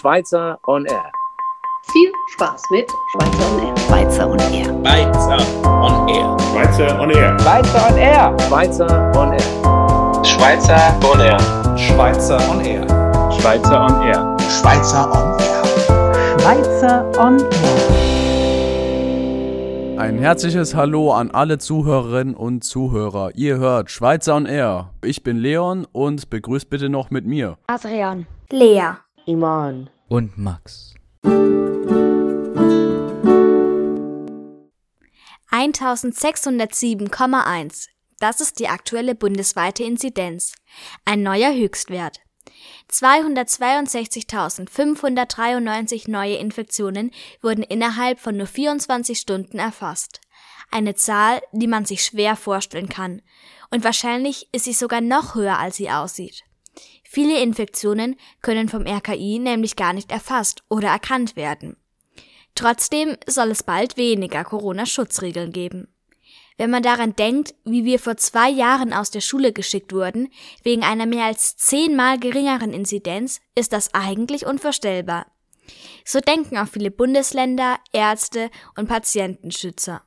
Schweizer on Air. Viel Spaß mit Schweizer on Air. Schweizer on Air. Schweizer on Air. Schweizer on Air. Schweizer on Air. Schweizer on Air. Schweizer on Air. Schweizer on Air. Schweizer on Air. Schweizer on Air. Schweizer on Air. Ein herzliches Hallo an alle Zuhörerinnen und Zuhörer. Ihr hört Schweizer on Air. Ich bin Leon und begrüßt bitte noch mit mir. Adrian. Lea. Iman. Und Max. 1607,1. Das ist die aktuelle bundesweite Inzidenz. Ein neuer Höchstwert. 262.593 neue Infektionen wurden innerhalb von nur 24 Stunden erfasst. Eine Zahl, die man sich schwer vorstellen kann. Und wahrscheinlich ist sie sogar noch höher, als sie aussieht. Viele Infektionen können vom RKI nämlich gar nicht erfasst oder erkannt werden. Trotzdem soll es bald weniger Corona-Schutzregeln geben. Wenn man daran denkt, wie wir vor zwei Jahren aus der Schule geschickt wurden, wegen einer mehr als zehnmal geringeren Inzidenz, ist das eigentlich unvorstellbar. So denken auch viele Bundesländer, Ärzte und Patientenschützer.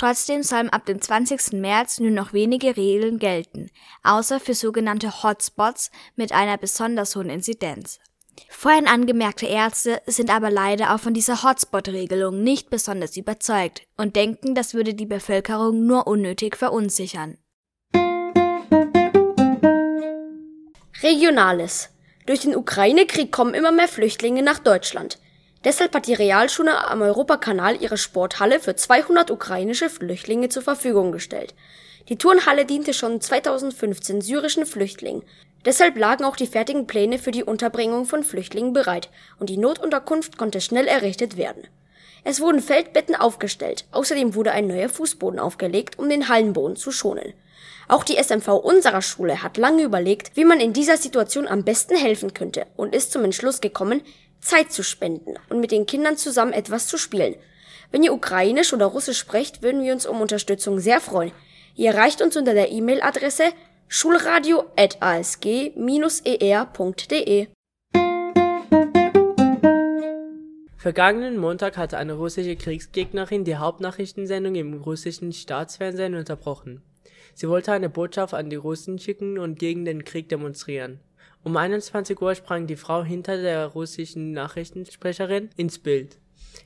Trotzdem sollen ab dem 20. März nur noch wenige Regeln gelten, außer für sogenannte Hotspots mit einer besonders hohen Inzidenz. Vorhin angemerkte Ärzte sind aber leider auch von dieser Hotspot-Regelung nicht besonders überzeugt und denken, das würde die Bevölkerung nur unnötig verunsichern. Regionales. Durch den Ukraine-Krieg kommen immer mehr Flüchtlinge nach Deutschland. Deshalb hat die Realschule am Europakanal ihre Sporthalle für 200 ukrainische Flüchtlinge zur Verfügung gestellt. Die Turnhalle diente schon 2015 syrischen Flüchtlingen. Deshalb lagen auch die fertigen Pläne für die Unterbringung von Flüchtlingen bereit und die Notunterkunft konnte schnell errichtet werden. Es wurden Feldbetten aufgestellt, außerdem wurde ein neuer Fußboden aufgelegt, um den Hallenboden zu schonen. Auch die SMV unserer Schule hat lange überlegt, wie man in dieser Situation am besten helfen könnte und ist zum Entschluss gekommen, Zeit zu spenden und mit den Kindern zusammen etwas zu spielen. Wenn ihr Ukrainisch oder Russisch sprecht, würden wir uns um Unterstützung sehr freuen. Ihr erreicht uns unter der E-Mail-Adresse schulradio.asg-er.de. Vergangenen Montag hatte eine russische Kriegsgegnerin die Hauptnachrichtensendung im russischen Staatsfernsehen unterbrochen. Sie wollte eine Botschaft an die Russen schicken und gegen den Krieg demonstrieren. Um 21 Uhr sprang die Frau hinter der russischen Nachrichtensprecherin ins Bild.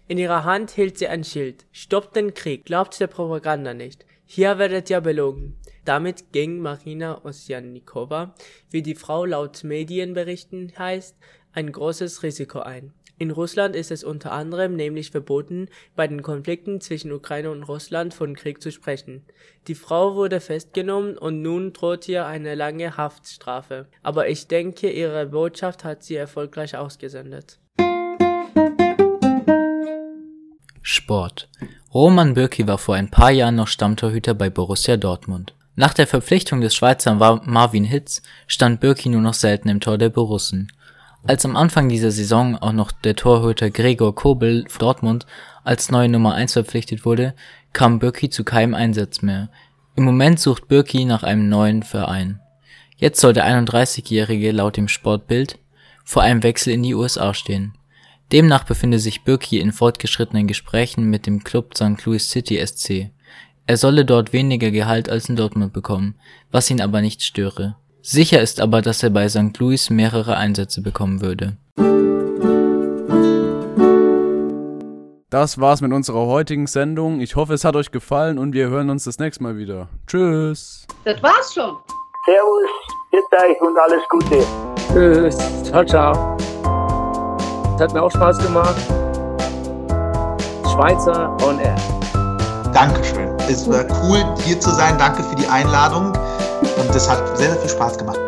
In ihrer Hand hielt sie ein Schild. Stoppt den Krieg, glaubt der Propaganda nicht. Hier werdet ihr belogen. Damit ging Marina Osjannikova, wie die Frau laut Medienberichten heißt, ein großes Risiko ein. In Russland ist es unter anderem nämlich verboten, bei den Konflikten zwischen Ukraine und Russland von Krieg zu sprechen. Die Frau wurde festgenommen und nun droht ihr eine lange Haftstrafe. Aber ich denke, ihre Botschaft hat sie erfolgreich ausgesendet. Sport. Roman Bürki war vor ein paar Jahren noch Stammtorhüter bei Borussia Dortmund. Nach der Verpflichtung des Schweizer Marvin Hitz stand Bürki nur noch selten im Tor der Borussen. Als am Anfang dieser Saison auch noch der Torhüter Gregor Kobel Dortmund als neue Nummer 1 verpflichtet wurde, kam Bürki zu keinem Einsatz mehr. Im Moment sucht Bürki nach einem neuen Verein. Jetzt soll der 31-Jährige laut dem Sportbild vor einem Wechsel in die USA stehen. Demnach befinde sich Bürki in fortgeschrittenen Gesprächen mit dem Club St. Louis City SC. Er solle dort weniger Gehalt als in Dortmund bekommen, was ihn aber nicht störe. Sicher ist aber, dass er bei St. Louis mehrere Einsätze bekommen würde. Das war's mit unserer heutigen Sendung. Ich hoffe, es hat euch gefallen und wir hören uns das nächste Mal wieder. Tschüss. Das war's schon. Servus, bitte euch und alles Gute. Tschüss. Ciao, ciao. Es hat mir auch Spaß gemacht. Schweizer on Air. Dankeschön. Es war cool, hier zu sein. Danke für die Einladung. Und es hat sehr, sehr viel Spaß gemacht.